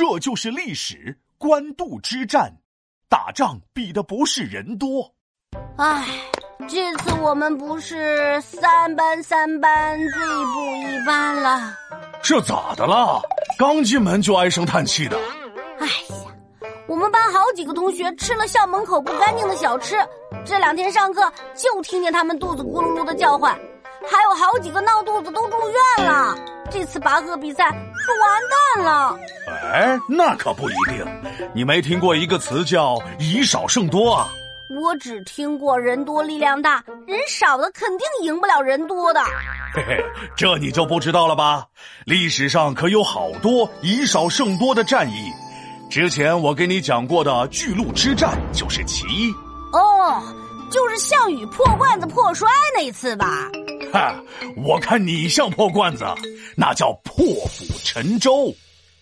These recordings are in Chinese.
这就是历史。官渡之战，打仗比的不是人多。唉，这次我们不是三班三班最不一般了。这咋的了？刚进门就唉声叹气的。哎呀，我们班好几个同学吃了校门口不干净的小吃，这两天上课就听见他们肚子咕噜噜的叫唤，还有好几个闹肚子都住院了。这次拔河比赛可完蛋了！哎，那可不一定。你没听过一个词叫“以少胜多”啊？我只听过“人多力量大”，人少的肯定赢不了人多的。嘿嘿，这你就不知道了吧？历史上可有好多以少胜多的战役。之前我给你讲过的巨鹿之战就是其一。哦，就是项羽破罐子破摔那次吧？哈，我看你像破罐子。那叫破釜沉舟。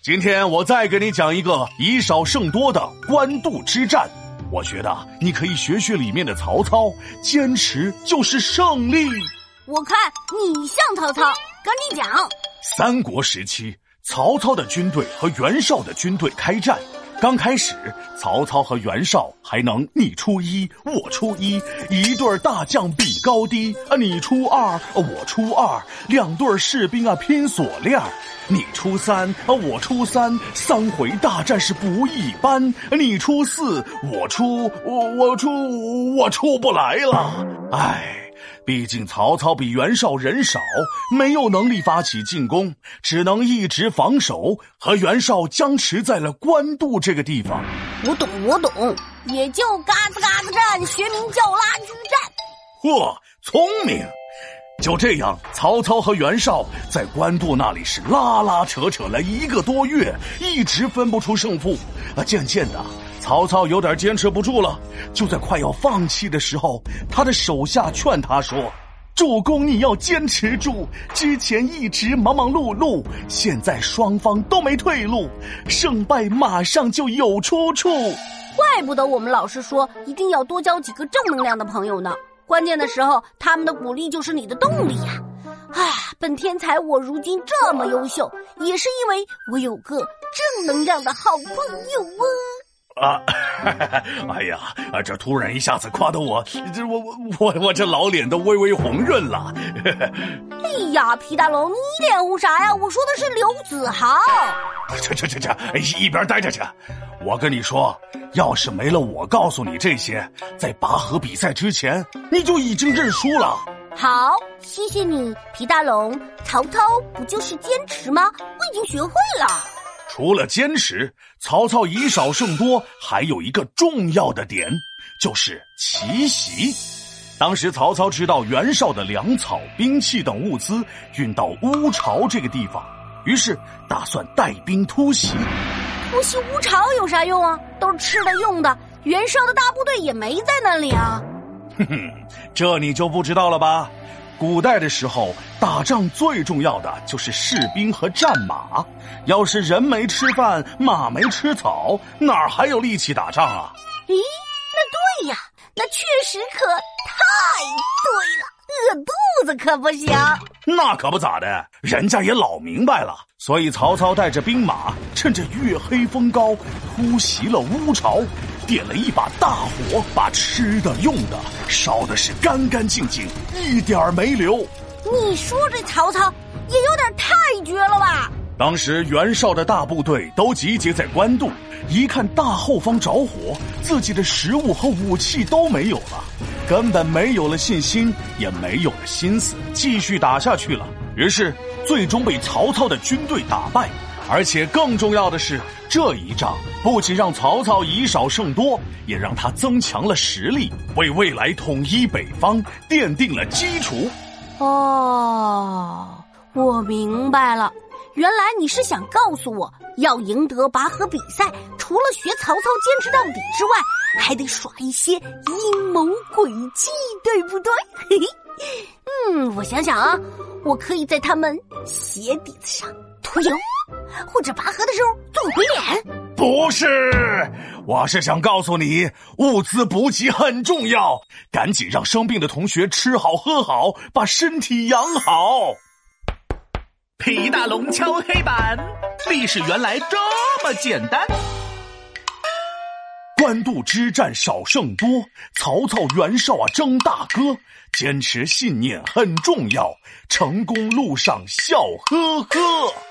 今天我再给你讲一个以少胜多的官渡之战。我觉得你可以学学里面的曹操，坚持就是胜利。我看你像曹操，赶紧讲。三国时期，曹操的军队和袁绍的军队开战。刚开始，曹操和袁绍还能你出一，我出一，一对大将比高低啊，你出二，我出二，两对士兵啊拼锁链你出三啊，我出三，三回大战是不一般，你出四，我出我我出我出不来了，唉。毕竟曹操比袁绍人少，没有能力发起进攻，只能一直防守，和袁绍僵持在了官渡这个地方。我懂，我懂，也就嘎子嘎子战，学名叫拉锯战。嚯，聪明！就这样，曹操和袁绍在官渡那里是拉拉扯扯了一个多月，一直分不出胜负。啊，渐渐的。曹操有点坚持不住了，就在快要放弃的时候，他的手下劝他说：“主公，你要坚持住，之前一直忙忙碌碌，现在双方都没退路，胜败马上就有出处。怪不得我们老师说一定要多交几个正能量的朋友呢。关键的时候，他们的鼓励就是你的动力呀！啊，本天才我如今这么优秀，也是因为我有个正能量的好朋友啊！”啊，哎呀，啊，这突然一下子夸的我，这我我我我这老脸都微微红润了。哎呀，皮大龙，你脸红啥呀？我说的是刘子豪。这这这这，一边待着去！我跟你说，要是没了我告诉你这些，在拔河比赛之前，你就已经认输了。好，谢谢你，皮大龙。曹操不就是坚持吗？我已经学会了。除了坚持，曹操以少胜多，还有一个重要的点，就是奇袭。当时曹操知道袁绍的粮草、兵器等物资运到乌巢这个地方，于是打算带兵突袭。突袭乌巢有啥用啊？都是吃的用的，袁绍的大部队也没在那里啊。哼哼，这你就不知道了吧？古代的时候，打仗最重要的就是士兵和战马。要是人没吃饭，马没吃草，哪儿还有力气打仗啊？咦，那对呀，那确实可太对了。饿肚子可不行。那可不咋的，人家也老明白了。所以曹操带着兵马，趁着月黑风高，突袭了乌巢。点了一把大火，把吃的用的烧的是干干净净，一点儿没留。你说这曹操也有点太绝了吧？当时袁绍的大部队都集结在官渡，一看大后方着火，自己的食物和武器都没有了，根本没有了信心，也没有了心思继续打下去了。于是最终被曹操的军队打败。而且更重要的是，这一仗不仅让曹操以少胜多，也让他增强了实力，为未来统一北方奠定了基础。哦，我明白了，原来你是想告诉我，要赢得拔河比赛，除了学曹操坚持到底之外，还得耍一些阴谋诡计，对不对？嘿嘿，嗯，我想想啊，我可以在他们鞋底子上涂油。或者拔河的时候做鬼脸？不是，我是想告诉你，物资补给很重要，赶紧让生病的同学吃好喝好，把身体养好。皮大龙敲黑板，历史原来这么简单。官渡之战少胜多，曹操、袁绍啊争大哥，坚持信念很重要，成功路上笑呵呵。